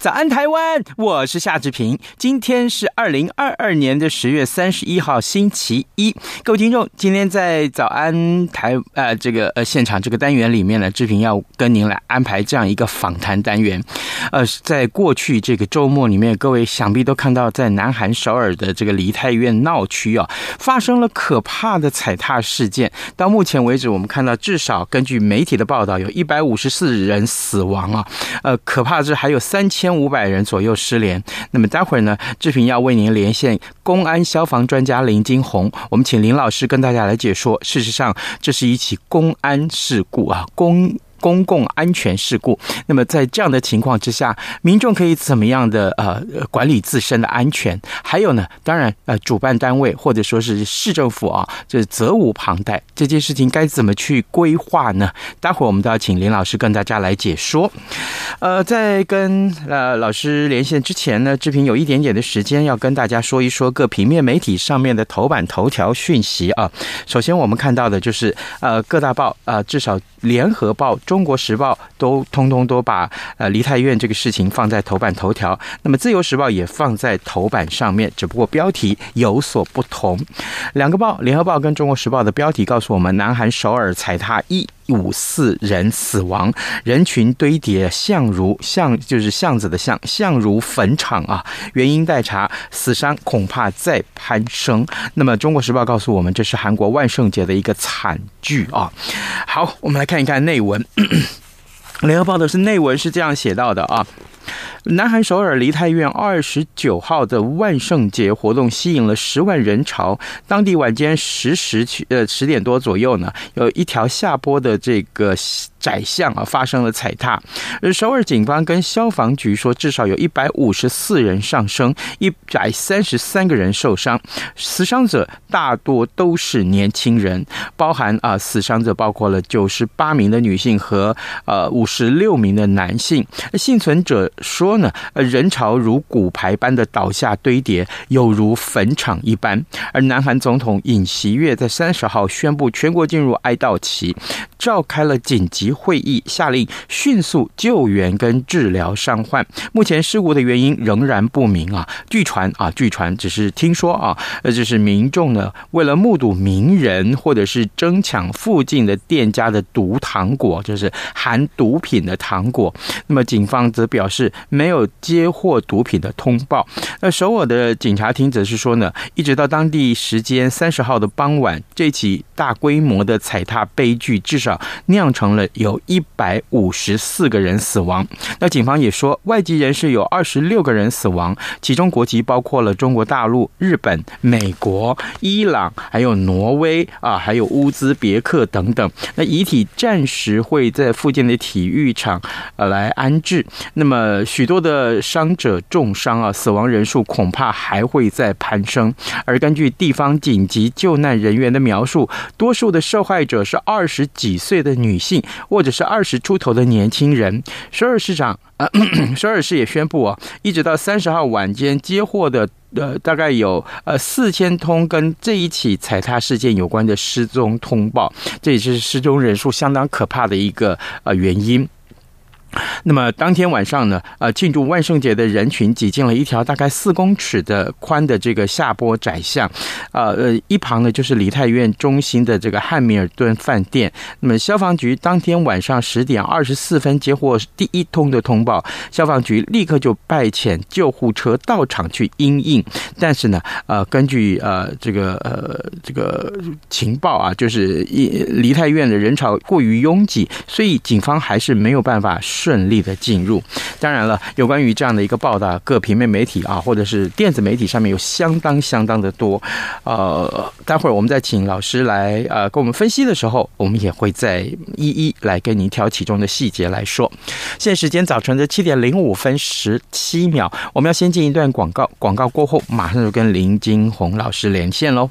早安，台湾！我是夏志平。今天是二零二二年的十月三十一号，星期一。各位听众，今天在早安台呃这个呃现场这个单元里面呢，志平要跟您来安排这样一个访谈单元。呃，在过去这个周末里面，各位想必都看到，在南韩首尔的这个梨泰院闹区啊，发生了可怕的踩踏事件。到目前为止，我们看到至少根据媒体的报道，有一百五十四人死亡啊。呃，可怕的是还有三千。千五百人左右失联。那么待会儿呢，志平要为您连线公安消防专家林金红，我们请林老师跟大家来解说。事实上，这是一起公安事故啊，公。公共安全事故，那么在这样的情况之下，民众可以怎么样的呃管理自身的安全？还有呢，当然呃，主办单位或者说是市政府啊，这责无旁贷。这件事情该怎么去规划呢？待会儿我们都要请林老师跟大家来解说。呃，在跟呃老师连线之前呢，志平有一点点的时间要跟大家说一说各平面媒体上面的头版头条讯息啊。首先我们看到的就是呃各大报啊、呃，至少联合报。中国时报都通通都把呃梨泰院这个事情放在头版头条，那么自由时报也放在头版上面，只不过标题有所不同。两个报，联合报跟中国时报的标题告诉我们，南韩首尔踩踏一五四人死亡，人群堆叠，巷如巷就是巷子的巷，巷如坟场啊，原因待查，死伤恐怕再攀升。那么中国时报告诉我们，这是韩国万圣节的一个惨剧啊。好，我们来看一看内文。联合报的是内文是这样写到的啊。南韩首尔梨泰院二十九号的万圣节活动吸引了十万人潮。当地晚间十时呃十点多左右呢，有一条下坡的这个窄巷啊发生了踩踏。首尔警方跟消防局说，至少有一百五十四人上升，一百三十三个人受伤。死伤者大多都是年轻人，包含啊死伤者包括了九十八名的女性和呃五十六名的男性。幸存者说呢。呃，人潮如骨牌般的倒下堆叠，有如坟场一般。而南韩总统尹锡悦在三十号宣布全国进入哀悼期，召开了紧急会议，下令迅速救援跟治疗伤患。目前事故的原因仍然不明啊。据传啊，据传只是听说啊，呃，就是民众呢为了目睹名人或者是争抢附近的店家的毒糖果，就是含毒品的糖果。那么警方则表示没。有接获毒品的通报。那首尔的警察厅则是说呢，一直到当地时间三十号的傍晚，这起大规模的踩踏悲剧至少酿成了有一百五十四个人死亡。那警方也说，外籍人士有二十六个人死亡，其中国籍包括了中国大陆、日本、美国、伊朗，还有挪威啊，还有乌兹别克等等。那遗体暂时会在附近的体育场呃来安置。那么呃许多。的伤者重伤啊，死亡人数恐怕还会再攀升。而根据地方紧急救难人员的描述，多数的受害者是二十几岁的女性，或者是二十出头的年轻人。首尔市长啊，首尔市也宣布啊，一直到三十号晚间接获的呃，大概有呃四千通跟这一起踩踏事件有关的失踪通报，这也是失踪人数相当可怕的一个呃原因。那么当天晚上呢，呃，庆祝万圣节的人群挤进了一条大概四公尺的宽的这个下坡窄巷，呃呃，一旁呢就是梨泰院中心的这个汉密尔顿饭店。那么消防局当天晚上十点二十四分接获第一通的通报，消防局立刻就派遣救护车到场去应应。但是呢，呃，根据呃这个呃这个情报啊，就是梨泰院的人潮过于拥挤，所以警方还是没有办法。顺利的进入。当然了，有关于这样的一个报道，各平面媒体啊，或者是电子媒体上面有相当相当的多。呃，待会儿我们再请老师来呃跟我们分析的时候，我们也会再一一来跟您挑其中的细节来说。现在时间早晨的七点零五分十七秒，我们要先进一段广告，广告过后马上就跟林金红老师连线喽。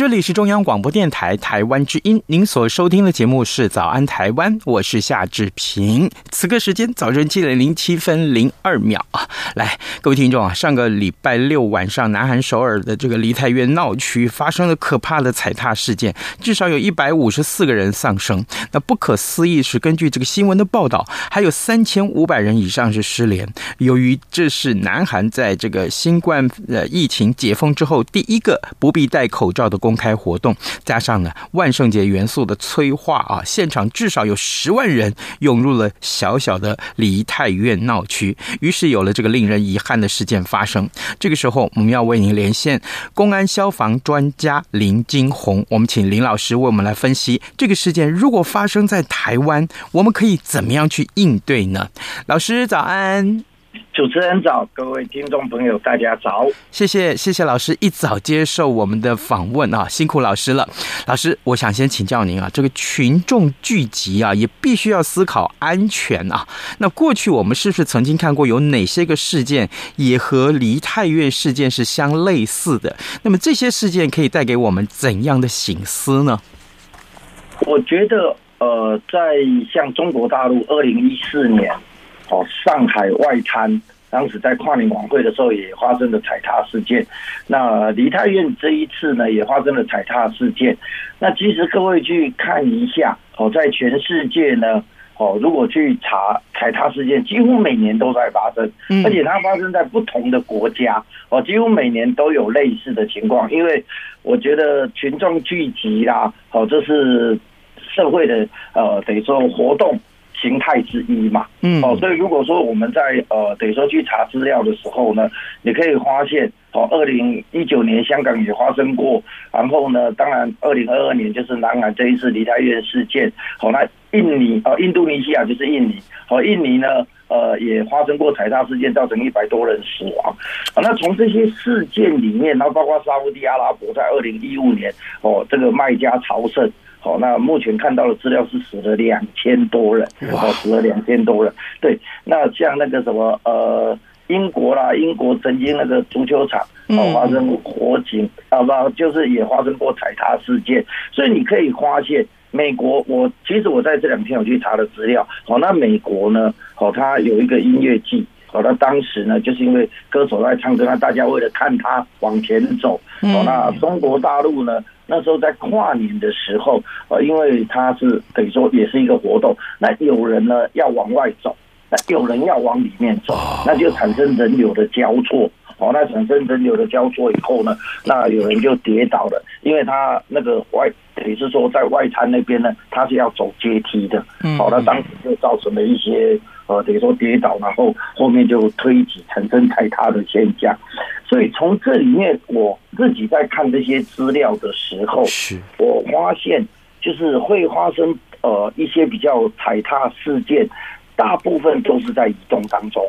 这里是中央广播电台台湾之音，您所收听的节目是《早安台湾》，我是夏志平。此刻时间早晨七点零七分零二秒啊！来，各位听众啊，上个礼拜六晚上，南韩首尔的这个梨泰院闹区发生了可怕的踩踏事件，至少有一百五十四个人丧生。那不可思议是，根据这个新闻的报道，还有三千五百人以上是失联。由于这是南韩在这个新冠呃疫情解封之后第一个不必戴口罩的公。公开活动加上呢万圣节元素的催化啊，现场至少有十万人涌入了小小的梨泰院闹区，于是有了这个令人遗憾的事件发生。这个时候，我们要为您连线公安消防专家林金红，我们请林老师为我们来分析这个事件。如果发生在台湾，我们可以怎么样去应对呢？老师早安。主持人早，各位听众朋友，大家早。谢谢，谢谢老师一早接受我们的访问啊，辛苦老师了。老师，我想先请教您啊，这个群众聚集啊，也必须要思考安全啊。那过去我们是不是曾经看过有哪些个事件也和梨泰院事件是相类似的？那么这些事件可以带给我们怎样的醒思呢？我觉得，呃，在像中国大陆二零一四年。哦，上海外滩当时在跨年晚会的时候也发生了踩踏事件。那梨泰院这一次呢，也发生了踩踏事件。那其实各位去看一下哦，在全世界呢，哦，如果去查踩踏事件，几乎每年都在发生，而且它发生在不同的国家哦，几乎每年都有类似的情况。因为我觉得群众聚集啦，哦，这是社会的呃，等于说活动。形态之一嘛，嗯，哦，所以如果说我们在呃，等于说去查资料的时候呢，你可以发现，哦，二零一九年香港也发生过，然后呢，当然二零二二年就是南韩这一次梨泰院事件，好，那印尼呃，印度尼西亚就是印尼，哦，印尼呢，呃，也发生过踩踏事件，造成一百多人死亡，啊，那从这些事件里面，然后包括沙乌地阿拉伯在二零一五年，哦，这个麦加朝圣。好，那目前看到的资料是死了两千多人，哦，死了两千多人。对，那像那个什么，呃，英国啦，英国曾经那个足球场哦发生火警，啊不，就是也发生过踩踏事件。所以你可以发现，美国，我其实我在这两天我去查了资料。好，那美国呢，好，它有一个音乐季，好，那当时呢，就是因为歌手在唱歌，那大家为了看他往前走，哦，那中国大陆呢？那时候在跨年的时候，呃，因为它是等于说也是一个活动，那有人呢要往外走，那有人要往里面走，那就产生人流的交错。哦，那产生人流的交错以后呢，那有人就跌倒了，因为他那个外，等于是说在外滩那边呢，他是要走阶梯的，好，那当时就造成了一些呃，等于说跌倒，然后后面就推挤产生踩踏的现象。所以从这里面，我自己在看这些资料的时候，是我发现就是会发生呃一些比较踩踏事件，大部分都是在移动当中。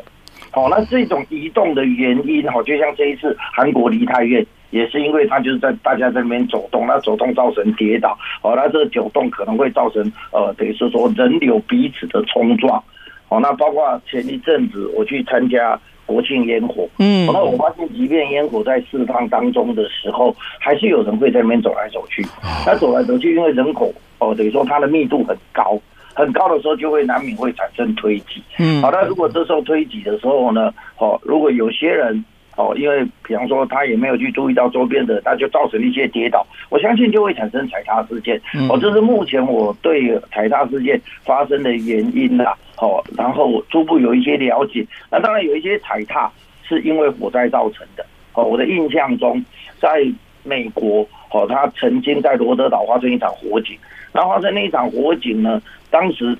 好，那这种移动的原因，哈，就像这一次韩国梨泰院，也是因为它就是在大家在那边走动，那走动造成跌倒，好，那这个走动可能会造成呃，等于是说人流彼此的冲撞，好，那包括前一阵子我去参加国庆烟火，嗯，然后我发现即便烟火在释放当中的时候，还是有人会在那边走来走去，那走来走去，因为人口哦，等于说它的密度很高。很高的时候就会难免会产生推挤，嗯，好，那如果这时候推挤的时候呢，哦，如果有些人哦，因为比方说他也没有去注意到周边的，那就造成一些跌倒，我相信就会产生踩踏事件。哦，这是目前我对踩踏事件发生的原因啦。哦，然后初步有一些了解。那当然有一些踩踏是因为火灾造成的。哦，我的印象中，在美国，哦，他曾经在罗德岛发生一场火警。然后在那一场火警呢，当时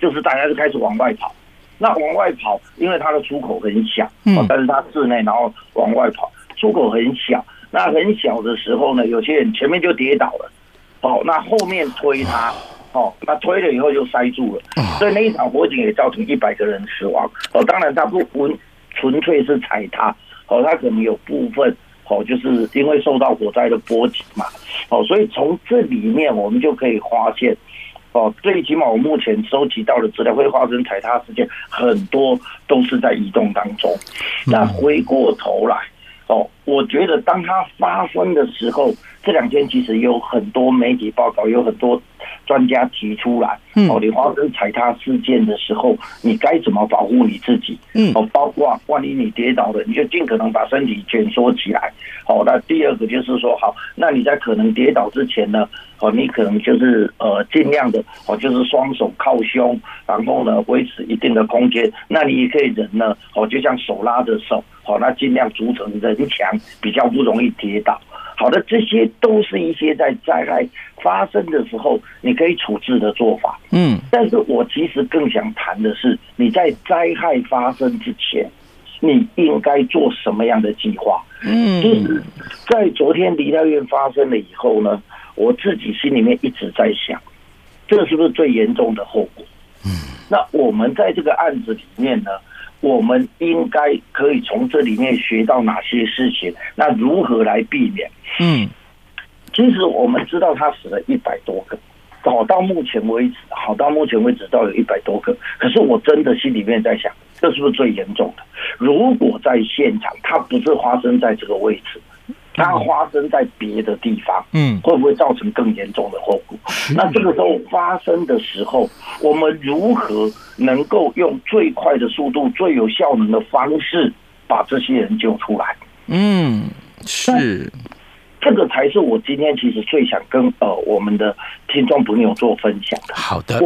就是大家就开始往外跑。那往外跑，因为它的出口很小，嗯，但是它室内，然后往外跑，出口很小。那很小的时候呢，有些人前面就跌倒了，哦，那后面推他，哦，那推了以后就塞住了。所以那一场火警也造成一百个人死亡。哦，当然它不纯纯粹是踩踏，哦，它可能有部分。哦，就是因为受到火灾的波及嘛，哦，所以从这里面我们就可以发现，哦，最起码我目前收集到的资料会发生踩踏事件，很多都是在移动当中。那回过头来，哦，我觉得当它发生的时候，这两天其实有很多媒体报道，有很多。专家提出来，哦，你发生踩踏事件的时候，你该怎么保护你自己？嗯，哦，包括万一你跌倒了，你就尽可能把身体蜷缩起来。好，那第二个就是说，好，那你在可能跌倒之前呢，哦，你可能就是呃尽量的，哦，就是双手靠胸，然后呢维持一定的空间。那你也可以人呢，哦，就像手拉着手，好，那尽量组成人墙，比较不容易跌倒。好的，这些都是一些在灾害发生的时候你可以处置的做法。嗯，但是我其实更想谈的是，你在灾害发生之前，你应该做什么样的计划？嗯，就是在昨天梨泰院发生了以后呢，我自己心里面一直在想，这是不是最严重的后果？嗯，那我们在这个案子里面呢？我们应该可以从这里面学到哪些事情？那如何来避免？嗯，其实我们知道他死了一百多个，好到目前为止，好到目前为止到有一百多个。可是我真的心里面在想，这是不是最严重的？如果在现场，它不是发生在这个位置。它发生在别的地方，嗯，会不会造成更严重的后果？那这个时候发生的时候，我们如何能够用最快的速度、最有效能的方式把这些人救出来？嗯，是。这个才是我今天其实最想跟呃我们的听众朋友做分享的。好的，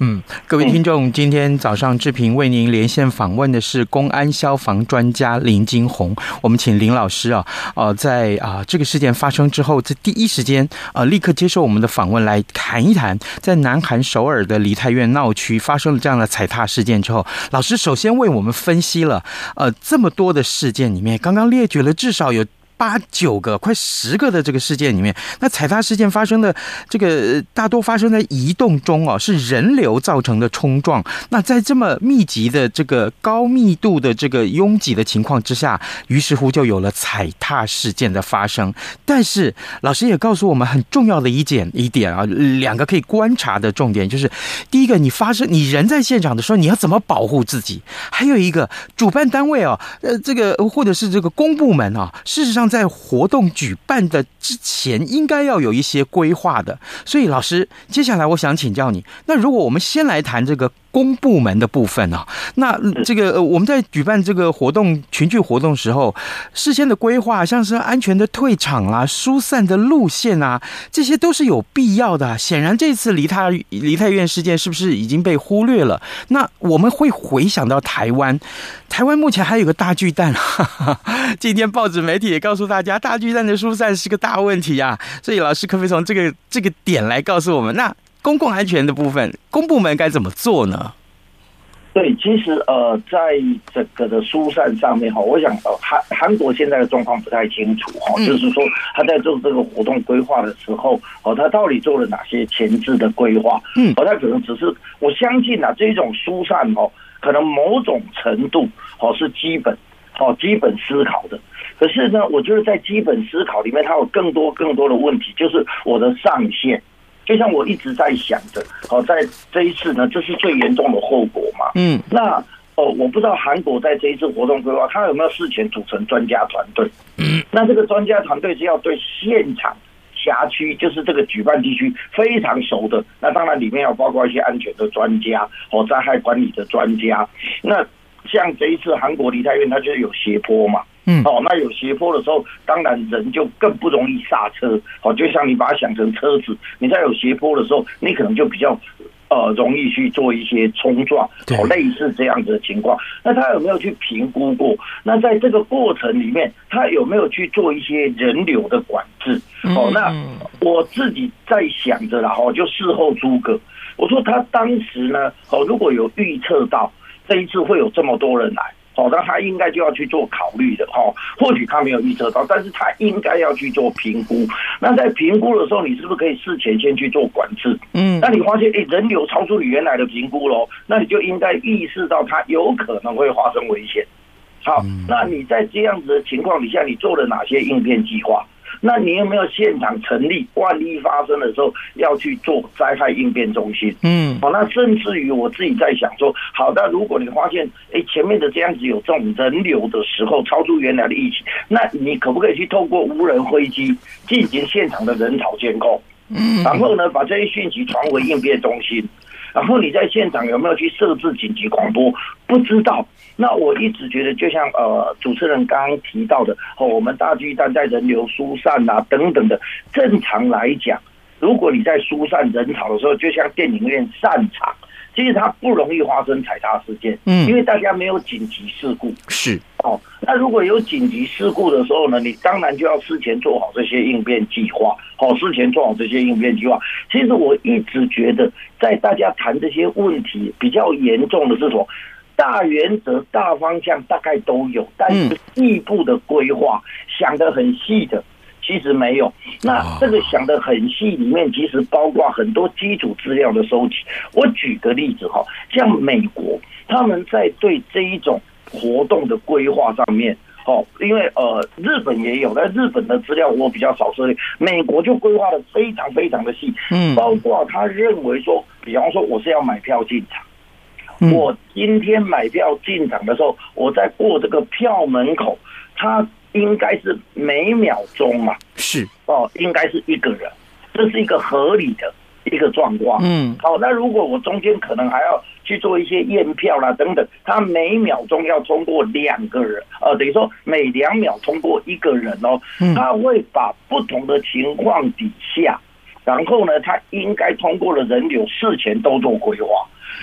嗯，各位听众，今天早上志平为您连线访问的是公安消防专家林金红。我们请林老师啊，呃，在啊这个事件发生之后，在第一时间呃立刻接受我们的访问，来谈一谈在南韩首尔的梨泰院闹区发生了这样的踩踏事件之后，老师首先为我们分析了呃这么多的事件里面，刚刚列举了至少有。八九个、快十个的这个事件里面，那踩踏事件发生的这个大多发生在移动中哦，是人流造成的冲撞。那在这么密集的这个高密度的这个拥挤的情况之下，于是乎就有了踩踏事件的发生。但是老师也告诉我们很重要的一点一点啊，两个可以观察的重点就是：第一个，你发生你人在现场的时候，你要怎么保护自己；还有一个，主办单位哦，呃，这个或者是这个公部门啊，事实上。在活动举办的之前，应该要有一些规划的。所以，老师，接下来我想请教你，那如果我们先来谈这个公部门的部分啊。那这个呃，我们在举办这个活动、群聚活动时候，事先的规划，像是安全的退场啊、疏散的路线啊，这些都是有必要的。显然，这次梨泰梨泰院事件是不是已经被忽略了？那我们会回想到台湾，台湾目前还有个大巨蛋。哈哈，今天报纸媒体也告诉大家，大巨蛋的疏散是个大问题啊。所以，老师可不可以从这个这个点来告诉我们，那公共安全的部分，公部门该怎么做呢？对，其实呃，在整个的疏散上面哈，我想呃，韩韩国现在的状况不太清楚哈，就是说他在做这个活动规划的时候，哦，他到底做了哪些前置的规划？嗯，哦，他可能只是我相信啊，这种疏散哦，可能某种程度哦是基本哦基本思考的，可是呢，我觉得在基本思考里面，它有更多更多的问题，就是我的上限。就像我一直在想着，哦，在这一次呢，这是最严重的后果嘛。嗯，那哦，我不知道韩国在这一次活动规划，他有没有事前组成专家团队？嗯，那这个专家团队是要对现场辖区，就是这个举办地区非常熟的。那当然里面要包括一些安全的专家，哦，灾害管理的专家。那像这一次韩国梨泰院，它就是有斜坡嘛。嗯，哦，那有斜坡的时候，当然人就更不容易刹车。哦，就像你把它想成车子，你在有斜坡的时候，你可能就比较呃容易去做一些冲撞，哦，类似这样子的情况。那他有没有去评估过？那在这个过程里面，他有没有去做一些人流的管制？哦，那我自己在想着啦，哦，就事后诸葛，我说他当时呢，哦，如果有预测到这一次会有这么多人来。哦，那他应该就要去做考虑的哦。或许他没有预测到，但是他应该要去做评估。那在评估的时候，你是不是可以事前先去做管制？嗯，那你发现诶，人流超出你原来的评估喽，那你就应该意识到它有可能会发生危险。好，那你在这样子的情况底下，你做了哪些应变计划？那你有没有现场成立？万一发生的时候要去做灾害应变中心？嗯，好，那甚至于我自己在想说，好的，如果你发现哎前面的这样子有这种人流的时候超出原来的预期，那你可不可以去透过无人飞机进行现场的人潮监控？嗯，然后呢，把这些讯息传回应变中心。然后你在现场有没有去设置紧急广播？不知道。那我一直觉得，就像呃主持人刚刚提到的，哦，我们大巨蛋在人流疏散啊等等的，正常来讲，如果你在疏散人潮的时候，就像电影院散场。其实它不容易发生踩踏事件，嗯，因为大家没有紧急事故，是哦。那如果有紧急事故的时候呢，你当然就要事前做好这些应变计划，好，事前做好这些应变计划。其实我一直觉得，在大家谈这些问题比较严重的这种大原则、大方向大概都有，但是细部的规划想得很细的。其实没有，那这个想的很细，里面其实包括很多基础资料的收集。我举个例子哈，像美国他们在对这一种活动的规划上面，哦，因为呃日本也有，但日本的资料我比较少涉猎，美国就规划的非常非常的细，嗯，包括他认为说，比方说我是要买票进场，我今天买票进场的时候，我在过这个票门口，他。应该是每秒钟嘛，是哦，应该是一个人，这是一个合理的一个状况。嗯，好，那如果我中间可能还要去做一些验票啦等等，他每秒钟要通过两个人，呃，等于说每两秒通过一个人哦，他会把不同的情况底下，然后呢，他应该通过的人流事前都做规划。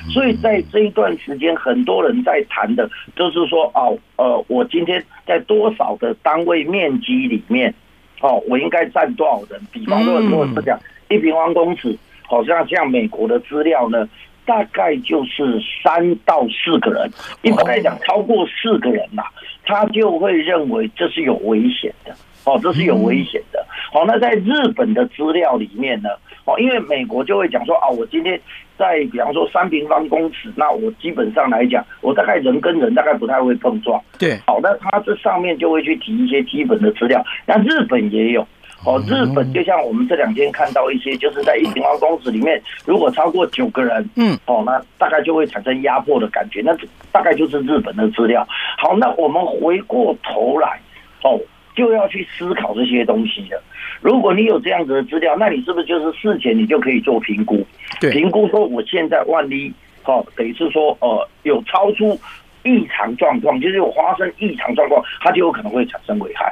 所以在这一段时间，很多人在谈的，就是说，哦，呃，我今天在多少的单位面积里面，哦，我应该占多少人？比方说，如果是讲一平方公尺，好像像美国的资料呢，大概就是三到四个人。一般来讲，超过四个人呐，他就会认为这是有危险的。哦，这是有危险的。好，那在日本的资料里面呢，哦，因为美国就会讲说，啊，我今天。在比方说三平方公尺，那我基本上来讲，我大概人跟人大概不太会碰撞。对，好，那他这上面就会去提一些基本的资料。那日本也有，哦，日本就像我们这两天看到一些，就是在一平方公尺里面，如果超过九个人，嗯，哦，那大概就会产生压迫的感觉。那大概就是日本的资料。好，那我们回过头来，哦。就要去思考这些东西了。如果你有这样子的资料，那你是不是就是事前你就可以做评估？对，评估说我现在万一哦，等于是说呃有超出异常状况，就是有发生异常状况，它就有可能会产生危害。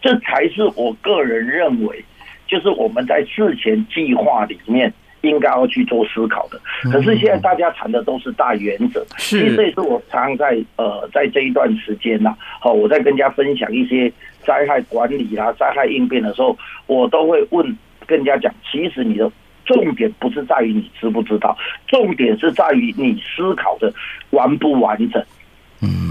这才是我个人认为，就是我们在事前计划里面应该要去做思考的。可是现在大家谈的都是大原则，其实这也是我常常在呃在这一段时间呐，好，我在跟人家分享一些灾害管理啊、灾害应变的时候，我都会问跟人家讲，其实你的重点不是在于你知不知道，重点是在于你思考的完不完整。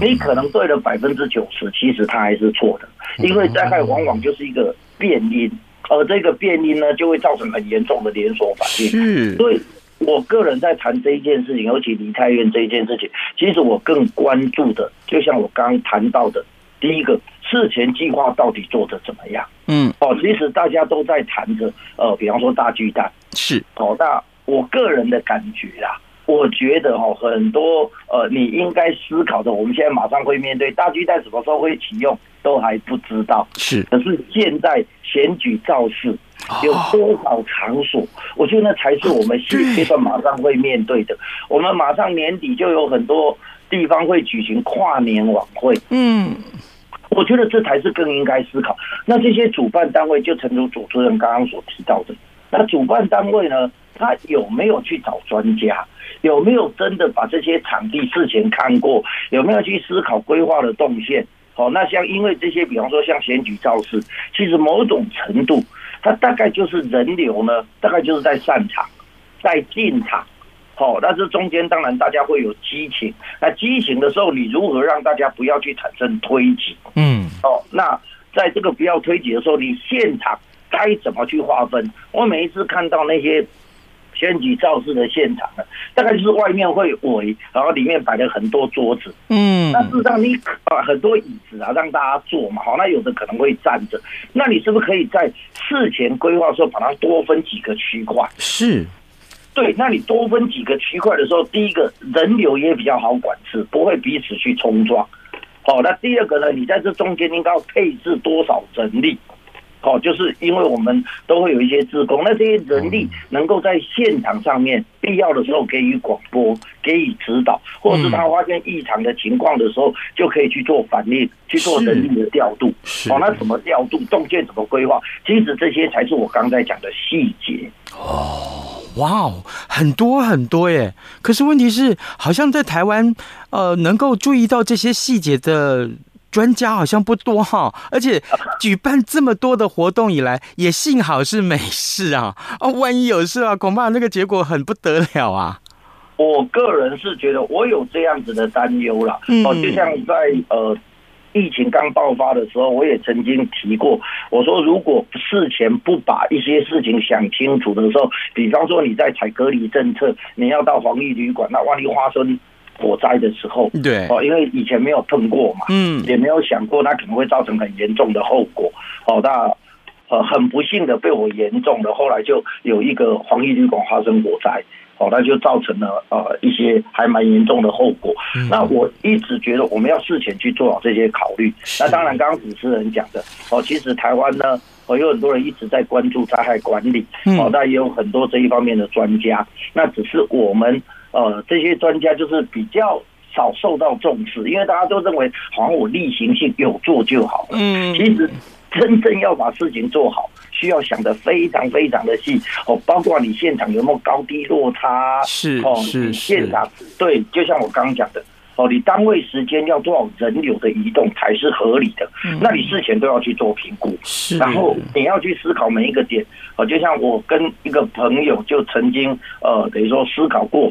你可能对了百分之九十，其实它还是错的，因为灾害往往就是一个变因，而这个变因呢，就会造成很严重的连锁反应。是，所以我个人在谈这一件事情，尤其梨泰院这一件事情，其实我更关注的，就像我刚刚谈到的，第一个事前计划到底做的怎么样？嗯，哦，其实大家都在谈着，呃，比方说大巨蛋，是，哦，那我个人的感觉啦。我觉得哈，很多呃，你应该思考的，我们现在马上会面对大巨蛋什么时候会启用，都还不知道。是，可是现在选举造势有多少场所？我觉得那才是我们现阶段马上会面对的。我们马上年底就有很多地方会举行跨年晚会。嗯，我觉得这才是更应该思考。那这些主办单位，就诚如主持人刚刚所提到的，那主办单位呢，他有没有去找专家？有没有真的把这些场地事前看过？有没有去思考规划的动线？好，那像因为这些，比方说像选举造势，其实某种程度，它大概就是人流呢，大概就是在散场，在进场。好，那这中间当然大家会有激情。那激情的时候，你如何让大家不要去产生推挤？嗯，哦，那在这个不要推挤的时候，你现场该怎么去划分？我每一次看到那些。选举造势的现场呢，大概就是外面会围，然后里面摆了很多桌子。嗯，那事实上你啊很多椅子啊让大家坐嘛，好，那有的可能会站着。那你是不是可以在事前规划的时候把它多分几个区块？是，对。那你多分几个区块的时候，第一个人流也比较好管制，不会彼此去冲撞。好，那第二个呢，你在这中间应该要配置多少人力？哦，就是因为我们都会有一些职工，那这些人力能够在现场上面必要的时候给予广播、给予指导，或者是他发现异常的情况的时候，就可以去做反应、去做人力的调度。哦，那怎么调度？动线怎么规划？其实这些才是我刚才讲的细节。哦，哇哦，很多很多耶！可是问题是，好像在台湾，呃，能够注意到这些细节的。专家好像不多哈，而且 举办这么多的活动以来，也幸好是没事啊。哦，万一有事啊，恐怕那个结果很不得了啊。我个人是觉得我有这样子的担忧啦。哦，就像在呃疫情刚爆发的时候，我也曾经提过，我说如果事前不把一些事情想清楚的时候，比方说你在采隔离政策，你要到防疫旅馆，那万一发生。火灾的时候，对哦，因为以前没有碰过嘛，嗯，也没有想过它可能会造成很严重的后果。哦，那呃很不幸的被我严重的，后来就有一个防疫旅馆发生火灾，哦，那就造成了呃一些还蛮严重的后果。嗯、那我一直觉得我们要事前去做好这些考虑。那当然，刚刚主持人讲的哦，其实台湾呢，哦有很多人一直在关注灾害管理，哦，那也有很多这一方面的专家。那只是我们。呃，这些专家就是比较少受到重视，因为大家都认为好像我例行性有做就好了。嗯，其实真正要把事情做好，需要想的非常非常的细哦，包括你现场有没有高低落差，是哦，是现场对，就像我刚刚讲的哦，你单位时间要多少人流的移动才是合理的？那你事前都要去做评估，是，然后你要去思考每一个点哦，就像我跟一个朋友就曾经呃，等于说思考过。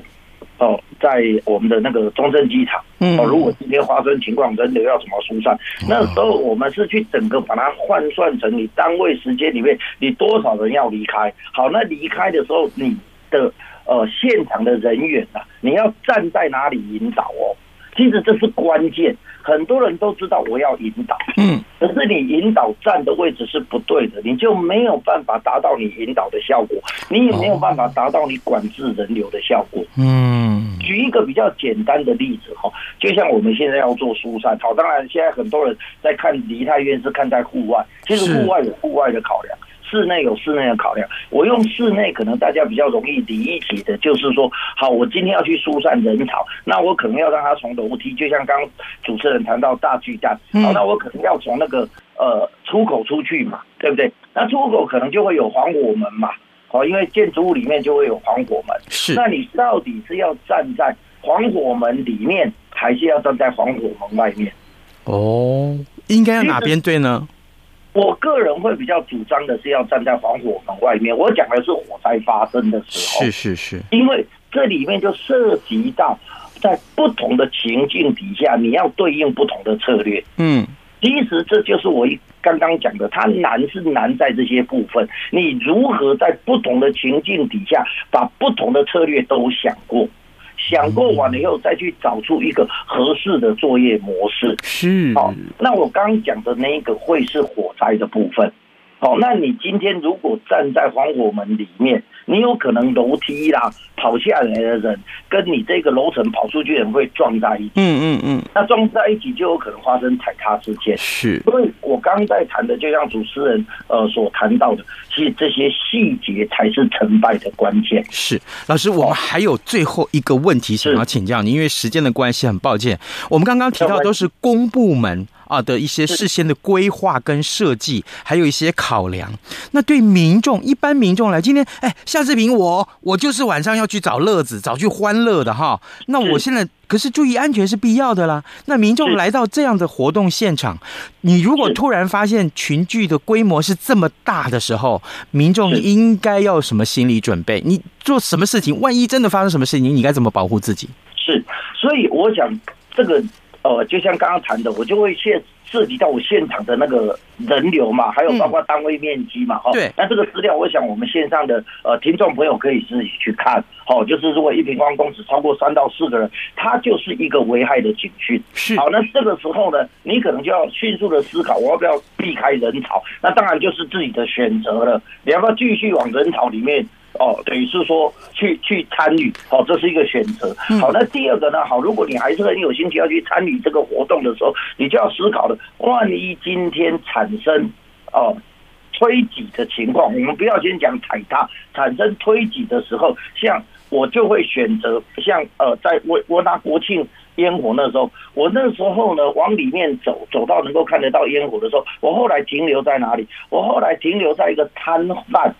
哦，在我们的那个中正机场，哦，如果今天发生情况，人流要怎么疏散？那时候我们是去整个把它换算成你单位时间里面，你多少人要离开？好，那离开的时候，你的呃现场的人员啊，你要站在哪里引导哦？其实这是关键。很多人都知道我要引导，嗯，可是你引导站的位置是不对的，你就没有办法达到你引导的效果，你也没有办法达到你管制人流的效果。嗯，举一个比较简单的例子哈，就像我们现在要做疏散，好，当然现在很多人在看梨泰院是看在户外，其实户外有户外的考量，室内有室内的考量，我用室内可能大家比较容易理解的，就是说，好，我今天要去疏散人潮，那我可能要让他从楼梯，就像刚主持人谈到大巨蛋，好，那我可能要从那个呃出口出去嘛，对不对？那出口可能就会有防火门嘛，好，因为建筑物里面就会有防火门，是，那你到底是要站在防火门里面，还是要站在防火门外面？哦，应该要哪边对呢？我个人会比较主张的是要站在防火门外面。我讲的是火灾发生的时候，是是是，因为这里面就涉及到在不同的情境底下，你要对应不同的策略。嗯，其实这就是我刚刚讲的，它难是难在这些部分，你如何在不同的情境底下，把不同的策略都想过。想过完了以后，再去找出一个合适的作业模式。是，好，那我刚讲的那一个会是火灾的部分。好，那你今天如果站在防火门里面，你有可能楼梯啦跑下来的人，跟你这个楼层跑出去的人会撞在一起。嗯嗯嗯，那撞在一起就有可能发生踩踏事件。是，所以我刚刚在谈的，就像主持人呃所谈到的，其实这些细节才是成败的关键。是，老师，我们还有最后一个问题想要请教您，因为时间的关系，很抱歉，我们刚刚提到都是公部门。啊的一些事先的规划跟设计，还有一些考量。那对民众，一般民众来，今天哎，夏志平，我我就是晚上要去找乐子，找去欢乐的哈。那我现在可是注意安全是必要的啦。那民众来到这样的活动现场，你如果突然发现群聚的规模是这么大的时候，民众应该要什么心理准备？你做什么事情？万一真的发生什么事情，你该怎么保护自己？是，所以我想这个。呃，就像刚刚谈的，我就会现涉及到我现场的那个人流嘛，还有包括单位面积嘛，哈、嗯。对。那这个资料，我想我们线上的呃听众朋友可以自己去看，哦，就是如果一平方公尺超过三到四个人，它就是一个危害的警讯。是。好，那这个时候呢，你可能就要迅速的思考，我要不要避开人潮？那当然就是自己的选择了。你要不要继续往人潮里面？哦，等于是说去去参与，好，这是一个选择。好，那第二个呢？好，如果你还是很有兴趣要去参与这个活动的时候，你就要思考了，万一今天产生哦推挤的情况，我们不要先讲踩踏，产生推挤的时候，像我就会选择像呃，在我我拿国庆烟火那时候，我那时候呢往里面走，走到能够看得到烟火的时候，我后来停留在哪里？我后来停留在一个摊贩。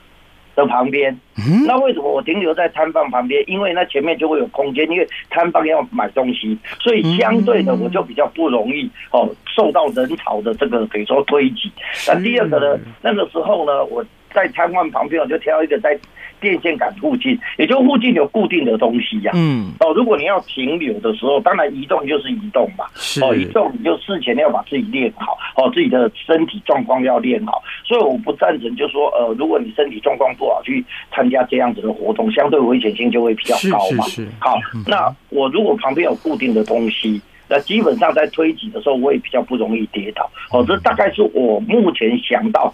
的旁边，那为什么我停留在摊贩旁边？因为那前面就会有空间，因为摊贩要买东西，所以相对的我就比较不容易哦受到人潮的这个比如说推挤。那第二个呢，那个时候呢，我在摊贩旁边，我就挑一个在。电线杆附近，也就附近有固定的东西呀。嗯，哦，如果你要停留的时候，当然移动就是移动嘛。是，哦，移动你就事前要把自己练好，哦，自己的身体状况要练好。所以我不赞成，就是说，呃，如果你身体状况不好去参加这样子的活动，相对危险性就会比较高嘛。是，是，是。好，那我如果旁边有固定的东西，那基本上在推挤的时候，我也比较不容易跌倒。哦，这大概是我目前想到。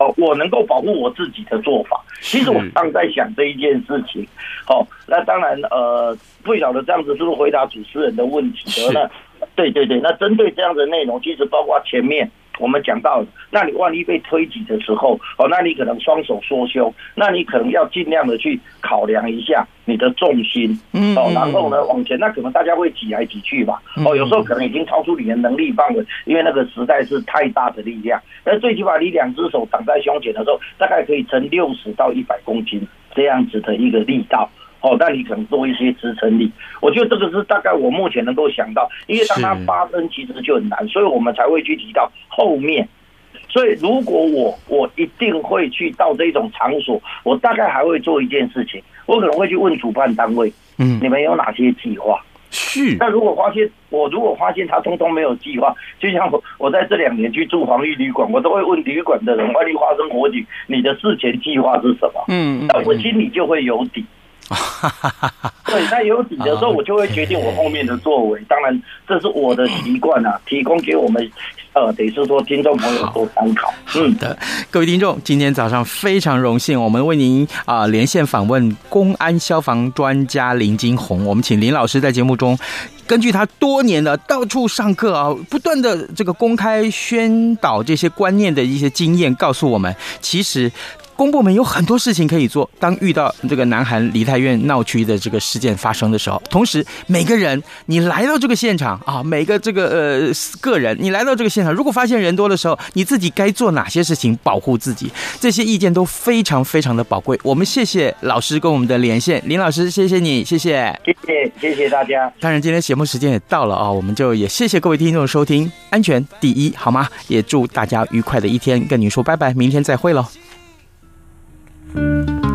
哦，我能够保护我自己的做法，其实我刚在想这一件事情。好，那当然，呃，不晓得这样子是不是回答主持人的问题的呢？对对对，那针对这样的内容，其实包括前面。我们讲到，那你万一被推挤的时候，哦，那你可能双手缩胸，那你可能要尽量的去考量一下你的重心，嗯，哦，然后呢往前，那可能大家会挤来挤去吧，哦，有时候可能已经超出你的能力范围，因为那个实在是太大的力量。那最起码你两只手挡在胸前的时候，大概可以撑六十到一百公斤这样子的一个力道。哦，那你可能多一些支撑力，我觉得这个是大概我目前能够想到，因为当它发生其实就很难，所以我们才会去提到后面。所以如果我我一定会去到这种场所，我大概还会做一件事情，我可能会去问主办单位，嗯，你们有哪些计划？是。那如果发现我如果发现他通通没有计划，就像我我在这两年去住防疫旅馆，我都会问旅馆的人，万一发生火警，你的事前计划是什么？嗯，那我心里就会有底。对，那有底的时候，我就会决定我后面的作为。当然，这是我的习惯啊，提供给我们呃，得是说听众朋友多参考。嗯的，各位听众，今天早上非常荣幸，我们为您啊、呃、连线访问公安消防专家林金红，我们请林老师在节目中。根据他多年的到处上课啊，不断的这个公开宣导这些观念的一些经验，告诉我们，其实。公部门有很多事情可以做。当遇到这个南韩梨泰院闹区的这个事件发生的时候，同时每个人你来到这个现场啊，每个这个呃个人你来到这个现场，如果发现人多的时候，你自己该做哪些事情保护自己？这些意见都非常非常的宝贵。我们谢谢老师跟我们的连线，林老师，谢谢你，谢谢，谢谢，谢谢大家。当然，今天节目时间也到了啊，我们就也谢谢各位听众的收听，安全第一，好吗？也祝大家愉快的一天，跟您说拜拜，明天再会喽。Thank you.